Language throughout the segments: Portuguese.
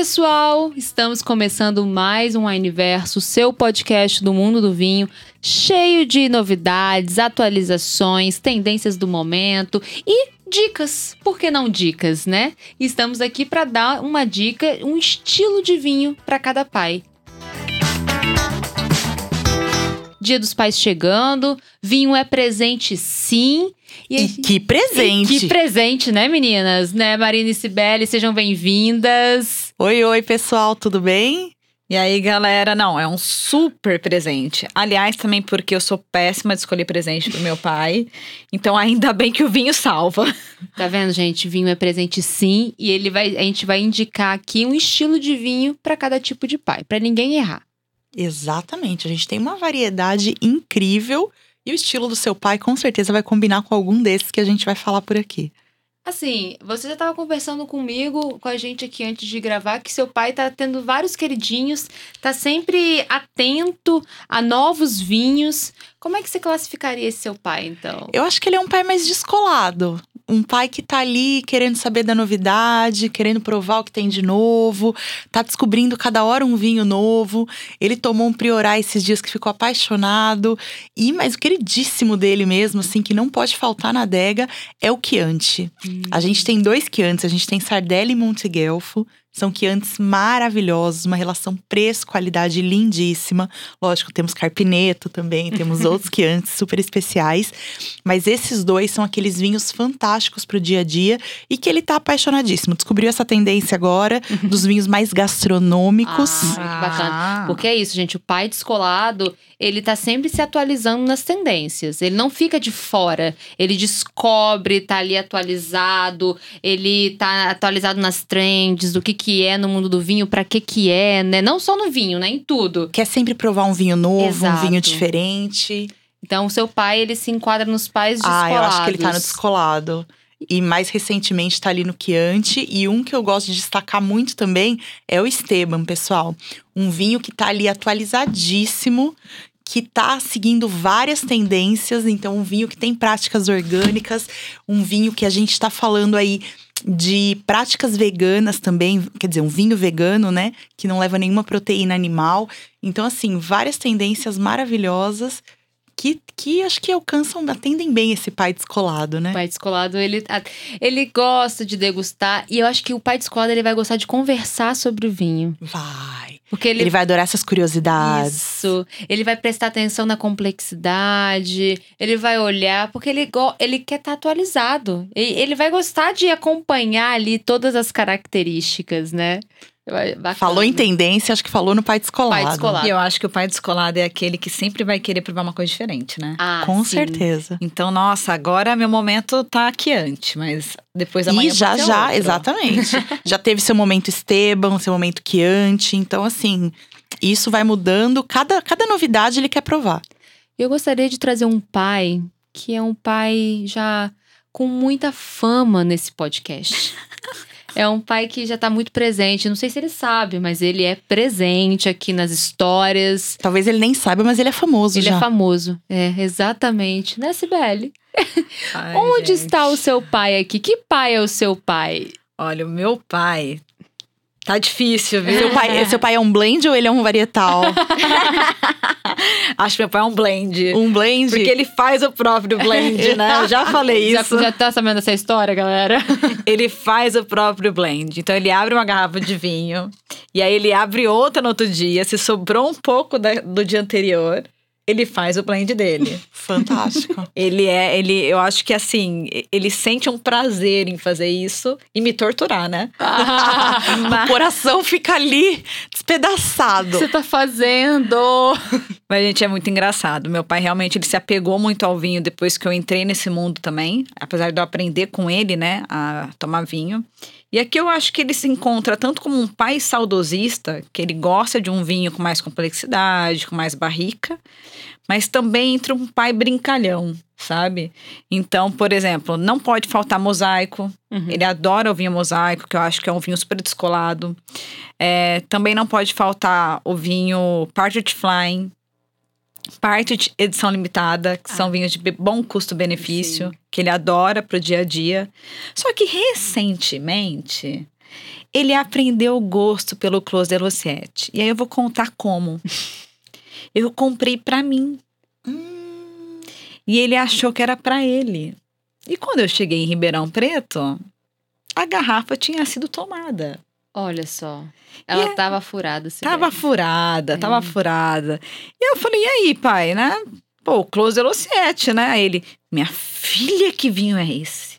pessoal! Estamos começando mais um Universo, seu podcast do mundo do vinho, cheio de novidades, atualizações, tendências do momento e dicas. Por que não dicas, né? Estamos aqui para dar uma dica, um estilo de vinho para cada pai. Dia dos Pais chegando, vinho é presente sim. E, e que presente! E que presente, né, meninas? Né, Marina e Cibele, sejam bem-vindas. Oi, oi, pessoal, tudo bem? E aí, galera, não, é um super presente. Aliás, também porque eu sou péssima de escolher presente pro meu pai. Então, ainda bem que o vinho salva. Tá vendo, gente? Vinho é presente sim, e ele vai, a gente vai indicar aqui um estilo de vinho para cada tipo de pai, para ninguém errar. Exatamente. A gente tem uma variedade incrível e o estilo do seu pai com certeza vai combinar com algum desses que a gente vai falar por aqui. Assim, você já estava conversando comigo, com a gente aqui antes de gravar, que seu pai tá tendo vários queridinhos, tá sempre atento a novos vinhos. Como é que você classificaria esse seu pai, então? Eu acho que ele é um pai mais descolado um pai que tá ali querendo saber da novidade, querendo provar o que tem de novo, tá descobrindo cada hora um vinho novo. Ele tomou um Priorá esses dias que ficou apaixonado. E, mas o queridíssimo dele mesmo, assim, que não pode faltar na adega, é o Chianti. Hum. A gente tem dois Chiantis, a gente tem Sardelli e Monteguelfo. São quiantes maravilhosos, uma relação preço-qualidade lindíssima. Lógico, temos Carpineto também, temos outros quiantes super especiais. Mas esses dois são aqueles vinhos fantásticos para o dia a dia e que ele tá apaixonadíssimo. Descobriu essa tendência agora dos vinhos mais gastronômicos. Ah, que bacana. Porque é isso, gente. O pai descolado, ele tá sempre se atualizando nas tendências. Ele não fica de fora. Ele descobre, tá ali atualizado, ele tá atualizado nas trends, do que que é no mundo do vinho, para que que é, né? Não só no vinho, né? Em tudo. Quer sempre provar um vinho novo, Exato. um vinho diferente. Então, o seu pai, ele se enquadra nos pais descolados. Ah, eu acho que ele tá no descolado. E mais recentemente tá ali no Chianti. E um que eu gosto de destacar muito também é o Esteban, pessoal. Um vinho que tá ali atualizadíssimo, que tá seguindo várias tendências. Então, um vinho que tem práticas orgânicas, um vinho que a gente tá falando aí de práticas veganas também, quer dizer, um vinho vegano, né? Que não leva nenhuma proteína animal. Então, assim, várias tendências maravilhosas que, que acho que alcançam, atendem bem esse pai descolado, né? O pai descolado, ele, ele gosta de degustar. E eu acho que o pai descolado, ele vai gostar de conversar sobre o vinho. Vai. Porque ele, ele vai adorar essas curiosidades. Isso. Ele vai prestar atenção na complexidade. Ele vai olhar, porque ele, ele quer estar tá atualizado. Ele vai gostar de acompanhar ali todas as características, né? Bacana. Falou em tendência, acho que falou no pai descolado. pai descolado. E eu acho que o pai descolado é aquele que sempre vai querer provar uma coisa diferente, né? Ah, Com sim. certeza. Então, nossa, agora meu momento tá aqui antes, mas depois da manhã E já, já, outro. exatamente. já teve seu momento Esteban, seu momento Chianti. Então, assim, isso vai mudando. Cada, cada novidade ele quer provar. Eu gostaria de trazer um pai que é um pai já com muita fama nesse podcast. É um pai que já tá muito presente. Não sei se ele sabe, mas ele é presente aqui nas histórias. Talvez ele nem saiba, mas ele é famoso ele já. Ele é famoso. É, exatamente. Né, Sibeli? Ai, Onde gente. está o seu pai aqui? Que pai é o seu pai? Olha, o meu pai Tá difícil, viu? Seu pai, seu pai é um blend ou ele é um varietal? Acho que meu pai é um blend. Um blend? Porque ele faz o próprio blend, né? Eu já falei isso. Já, já tá sabendo essa história, galera? ele faz o próprio blend. Então ele abre uma garrafa de vinho. E aí ele abre outra no outro dia. Se sobrou um pouco da, do dia anterior ele faz o blend dele. Fantástico. ele é, ele, eu acho que assim, ele sente um prazer em fazer isso e me torturar, né? Ah, o coração fica ali despedaçado. Você tá fazendo? Mas gente é muito engraçado. Meu pai realmente ele se apegou muito ao vinho depois que eu entrei nesse mundo também, apesar de eu aprender com ele, né, a tomar vinho. E aqui eu acho que ele se encontra tanto como um pai saudosista, que ele gosta de um vinho com mais complexidade, com mais barrica, mas também entre um pai brincalhão, sabe? Então, por exemplo, não pode faltar mosaico. Uhum. Ele adora o vinho mosaico, que eu acho que é um vinho super descolado. É, também não pode faltar o vinho Partridge Flying, parte de edição limitada, que ah. são vinhos de bom custo-benefício, que ele adora pro dia a dia. Só que recentemente Ele aprendeu o gosto pelo Clos de Luciette. E aí eu vou contar como. Eu comprei pra mim. Hum, E ele achou que era pra ele. E quando eu cheguei em Ribeirão Preto, a garrafa tinha sido tomada. Olha só. Ela é- tava furada. se Tava bem. furada, tava É. furada. E eu falei, e aí, pai, né? Pô, Close de Luciette, né? Aí ele, minha filha, que vinho é esse?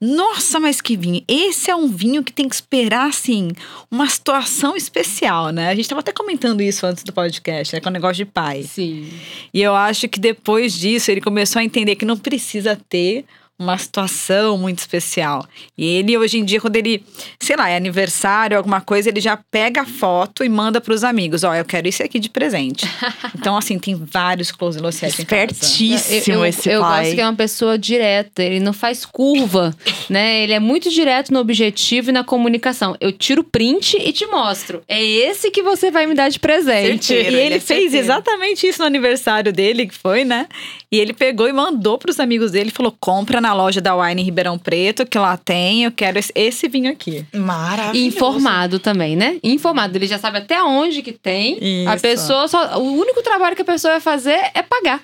Nossa, mas que vinho. Esse é um vinho que tem que esperar, assim, uma situação especial, né? A gente tava até comentando isso antes do podcast, né? Com o negócio de pai. Sim. E eu acho que depois disso ele começou a entender que não precisa ter uma situação muito especial. E ele, hoje em dia, quando ele, sei lá, é aniversário, alguma coisa, ele já pega a foto e manda pros amigos: Ó, eu quero isso aqui de presente. então, assim, tem vários close Luciette em casa. Espertíssimo eu, eu, esse eu pai. gosto que é uma pessoa direta, ele não faz curva, né? Ele é muito direto no objetivo e na comunicação. Eu tiro print e te mostro. É esse que você vai me dar de presente. Certeiro. E ele ele, é fez certeiro. exatamente isso no aniversário dele, que foi, né? E ele pegou e mandou pros amigos dele, falou: compra na loja da Wine em Ribeirão Preto, que lá tem, eu quero esse, esse vinho aqui. Maravilhoso. E informado também, né? Informado. Ele já sabe até onde que tem. A Isso. pessoa só. O único trabalho que a pessoa vai fazer é pagar.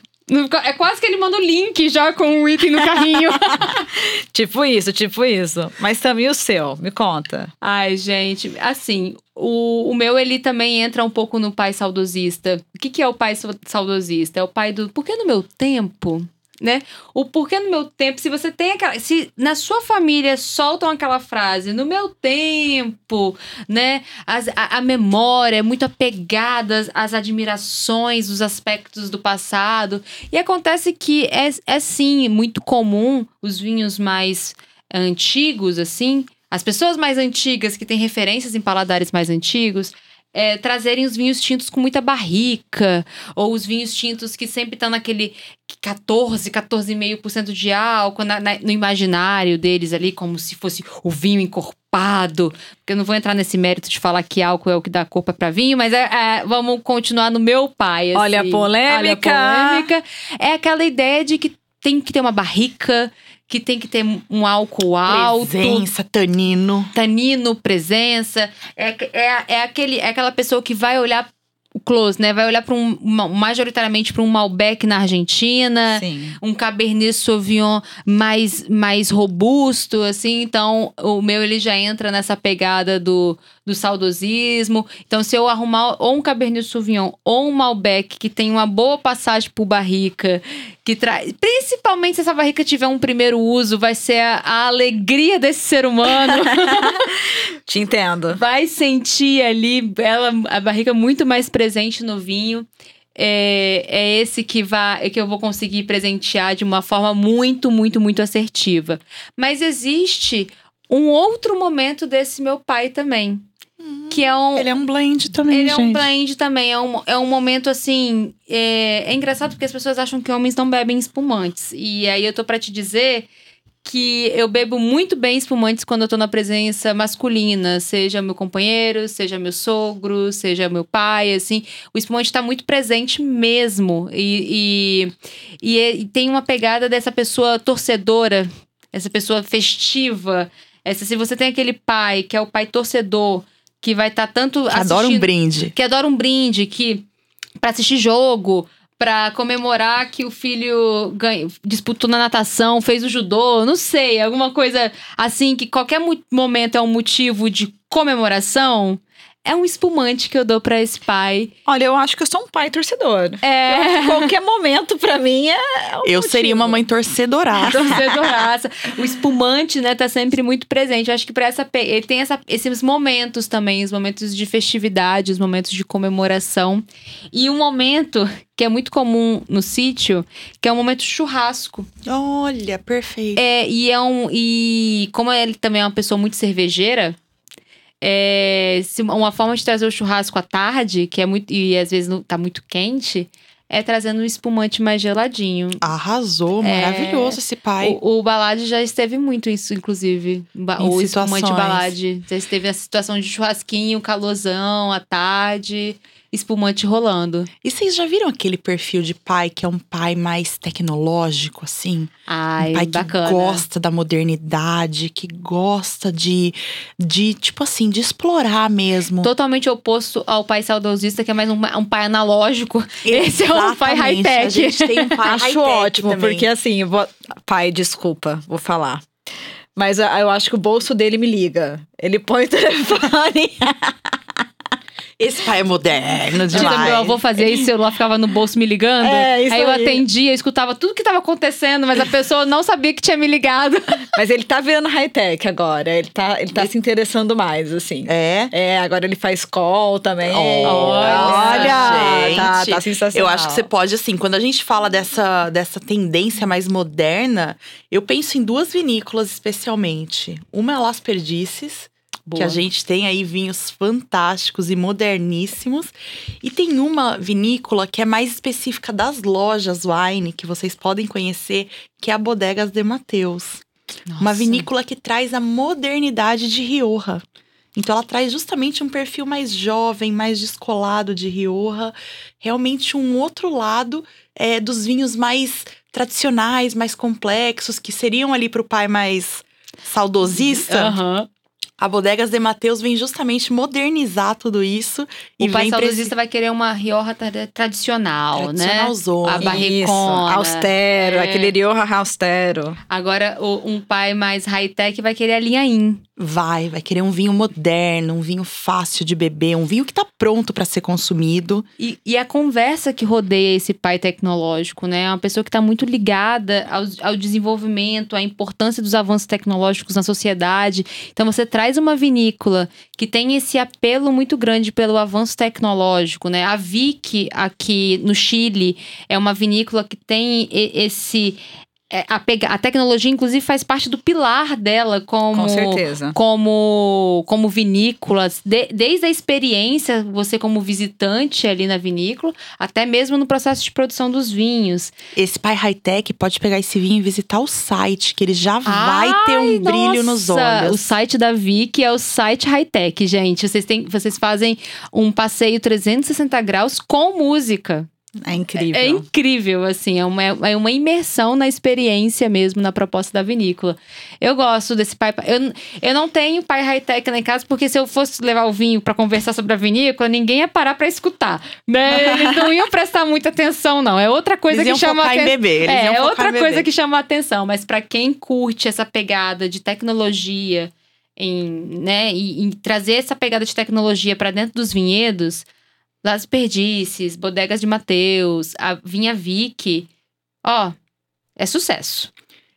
É quase que ele manda o link já com o item no carrinho. Tipo isso, tipo isso. Mas também o seu, me conta. Ai, gente, assim, o, o meu ele também entra um pouco no pai saudosista. O que, que é o pai sa- saudosista? É o pai do. Por que no meu tempo? Né? O porquê no meu tempo, se você tem aquela. Se na sua família soltam aquela frase, no meu tempo, né? As- a, a memória é muito apegada às- às admirações, os aspectos do passado. E acontece que é, é sim muito comum os vinhos mais antigos, assim, as pessoas mais antigas que têm referências em paladares mais antigos. É, trazerem os vinhos tintos com muita barrica, ou os vinhos tintos que sempre estão naquele 14, 14,5% de álcool na- na- no imaginário deles ali, como se fosse o vinho encorpado. Porque eu não vou entrar nesse mérito de falar que álcool é o que dá cor para vinho, mas é, é, vamos continuar no meu pai. assim. Olha a polêmica. Olha a polêmica. É aquela ideia de que tem que ter uma barrica, que tem que ter um álcool alto Presença, tanino. tanino, presença. É, é, é, aquele, é aquela pessoa que vai olhar close, né? Vai olhar para um majoritariamente para um Malbec na Argentina, Sim. um Cabernet Sauvignon mais mais robusto, assim. Então, o meu ele já entra nessa pegada do, do saudosismo. Então, se eu arrumar ou um Cabernet Sauvignon ou um Malbec que tem uma boa passagem por barrica, que traz, principalmente se essa barrica tiver um primeiro uso, vai ser a, a alegria desse ser humano. Te entendo. vai sentir ali ela, a barriga muito mais presente no vinho. É, é esse que, vai, que eu vou conseguir presentear de uma forma muito, muito, muito assertiva. Mas existe um outro momento desse meu pai também. Que é um. Ele é um blend também, Ele é gente. um blend também, é um, é um momento assim. É, é engraçado porque as pessoas acham que homens não bebem espumantes. E aí eu tô pra te dizer que eu bebo muito bem espumantes quando eu tô na presença masculina, seja meu companheiro, seja meu sogro, seja meu pai, assim. O espumante tá muito presente mesmo. E, e, e é- e tem uma pegada dessa pessoa torcedora, essa pessoa festiva. Essa, se você tem aquele pai que é o pai torcedor, que vai estar tanto Que adora um brinde. que adora um brinde, que para assistir jogo, para comemorar que o filho ganha, disputou na natação, fez o judô, não sei, alguma coisa assim que qualquer mo- momento é um motivo de comemoração. É um espumante que eu dou pra esse pai. Olha, eu acho que eu sou um pai torcedor. É. Qualquer momento, pra mim, é. um Eu motivo. seria uma mãe torcedoraça. Torcedoraça. o espumante, né, tá sempre muito presente. Eu acho que para essa ele tem essa- esses momentos também, os momentos de festividade, os momentos de comemoração. E um momento que é muito comum no sítio, que é o momento churrasco. Olha, perfeito. É, e é um e como ele também é uma pessoa muito cervejeira, é, se uma forma de trazer o churrasco à tarde, que é muito e às vezes não, tá muito quente, é trazendo um espumante mais geladinho. Arrasou, É. maravilhoso esse pai. O, o Balade já esteve muito isso, inclusive. Ba- Em o espumante situações. Balade. Já esteve a situação de churrasquinho, calorzão, à tarde. Espumante rolando. E vocês já viram aquele perfil de pai que é um pai mais tecnológico, assim? Ai, um pai bacana. que gosta da modernidade, que gosta de, de, tipo assim, de explorar mesmo. Totalmente oposto ao pai saudosista, que é mais um, um pai analógico. Esse é um pai Exatamente. high-tech. A gente tem um pai Acho ótimo, também. porque assim, vou... pai, desculpa, vou falar. Mas ah, eu acho que o bolso dele me liga. Ele põe o telefone. Esse pai é moderno demais. meu avô fazia isso, o celular ficava no bolso me ligando. É, isso aí eu aí. atendia, escutava tudo que tava acontecendo, mas a pessoa não sabia que tinha me ligado. Mas ele tá vendo high-tech agora. Ele tá, ele tá se interessando mais, assim. É. É, agora ele faz call também. Olha, gente. tá, tá sensacional. Eu acho que você pode, assim, quando a gente fala dessa, dessa tendência mais moderna, eu penso em duas vinícolas especialmente. Uma é Las Perdices, que a gente tem aí vinhos fantásticos e moderníssimos. E tem uma vinícola que é mais específica das lojas wine, que vocês podem conhecer, que é a Bodegas de Mateus. Uma Nossa. vinícola que traz a modernidade de Rioja. Então ela traz justamente um perfil mais jovem, mais descolado de Rioja, realmente um outro lado é, dos vinhos mais tradicionais, mais complexos, que seriam ali para o pai mais saudosista. Aham. A Bodegas de Mateus vem justamente modernizar tudo isso e O pai pra esse saudosista vai querer uma Rioja tra- tradicional, né? tradicionalzona. A barricona. Isso, austero, É. aquele Rioja austero. Agora, o- um pai mais high-tech vai querer a linha IN. Vai, vai querer um vinho moderno, um vinho fácil de beber, um vinho que tá pronto para ser consumido. E, e a conversa que rodeia esse pai tecnológico, né? É uma pessoa que está muito ligada ao, ao desenvolvimento, à importância dos avanços tecnológicos na sociedade. Então, você traz uma vinícola que tem esse apelo muito grande pelo avanço tecnológico, né? A Vic, aqui no Chile, é uma vinícola que tem esse. É, a, pega- a tecnologia, inclusive, faz parte do pilar dela como Com certeza. como, como vinícolas, de- desde a experiência, você como visitante ali na vinícola, até mesmo no processo de produção dos vinhos. Esse pai high-tech pode pegar esse vinho e visitar o site, que ele já vai ter um Ai, brilho nos nossa! olhos. O site da Vic é o site high-tech, gente. Vocês, têm, vocês fazem um passeio 360 graus com música. É incrível. É incrível, assim, é uma, é uma imersão na experiência mesmo, na proposta da vinícola. Eu gosto desse pai. Eu, eu não tenho pai high-tech lá em casa, porque se eu fosse levar o vinho pra conversar sobre a vinícola, ninguém ia parar pra escutar. Né? Eles não iam prestar muita atenção, não. É outra coisa Eles iam que chama focar em aten- beber. Eles É, é outra coisa que chama a atenção. Mas pra quem curte essa pegada de tecnologia, em, né, e, e trazer essa pegada de tecnologia pra dentro dos vinhedos, Las Perdices, Bodegas de Mateus, a Vinha Vic, ó, é sucesso.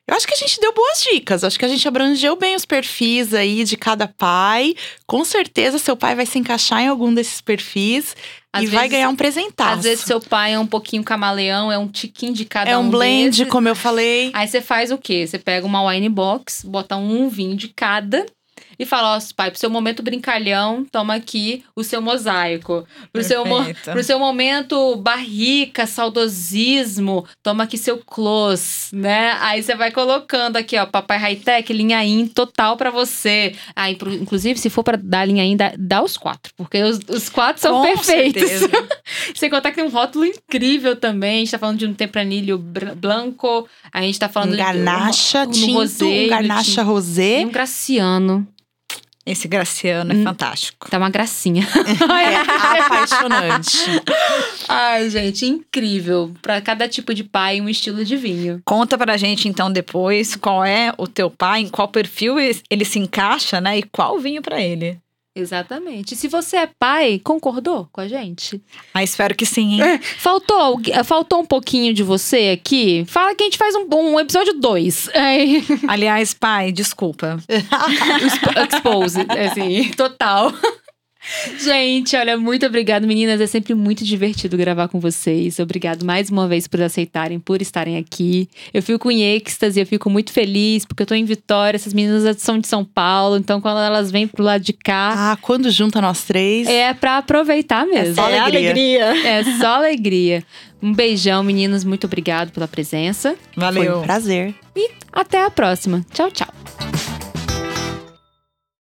Eu acho que a gente deu boas dicas. Acho que a gente abrangeu bem os perfis aí de cada pai. Com certeza, seu pai vai se encaixar em algum desses perfis Às e vai vezes- ganhar um presentaço. Às vezes seu pai é um pouquinho camaleão, é um tiquinho de cada é um um blend, desses. como eu falei. Aí você faz o quê? Você pega uma wine box, bota um vinho de cada e fala, ó, pai, pro seu momento brincalhão, toma aqui o seu mosaico. Pro seu, mo- pro seu momento barrica, saudosismo, toma aqui seu close, né? Aí você vai colocando aqui, ó, papai high-tech, linha in total pra você. Aí, pro- inclusive, se for pra dar linha in, dá, dá os quatro, porque os, os quatro são Com perfeitos. Sem contar que tem um rótulo incrível também. A gente tá falando de um tempranilho br- branco. A gente tá falando Um de tinto, rosé, um do garnacha tinto. rosé. E um graciano. Esse Graciano é Hum. fantástico. Tá uma gracinha. É apaixonante. Ai, gente, incrível. Pra cada tipo de pai, um estilo de vinho. Conta pra gente então depois qual é o teu pai, em qual perfil ele ele se encaixa, né? E qual vinho pra ele. Exatamente. E se você é pai, concordou com a gente? Ah, espero que sim, hein? É. Faltou, faltou um pouquinho de você aqui? Fala que a gente faz um, um episódio 2. Aliás, pai, desculpa. Expose, assim, total. Gente, olha, muito obrigada, meninas. É sempre muito divertido gravar com vocês. Obrigado mais uma vez por aceitarem, por estarem aqui. Eu fico em êxtase, eu fico muito feliz, porque eu tô em Vitória. Essas meninas são de São Paulo, então quando elas vêm pro lado de cá, Ah, quando junta nós três. é pra aproveitar mesmo. só é alegria. alegria. É só alegria. Um beijão, meninas. Muito obrigado pela presença. Foi Valeu. um prazer. Até a próxima. Tchau, tchau.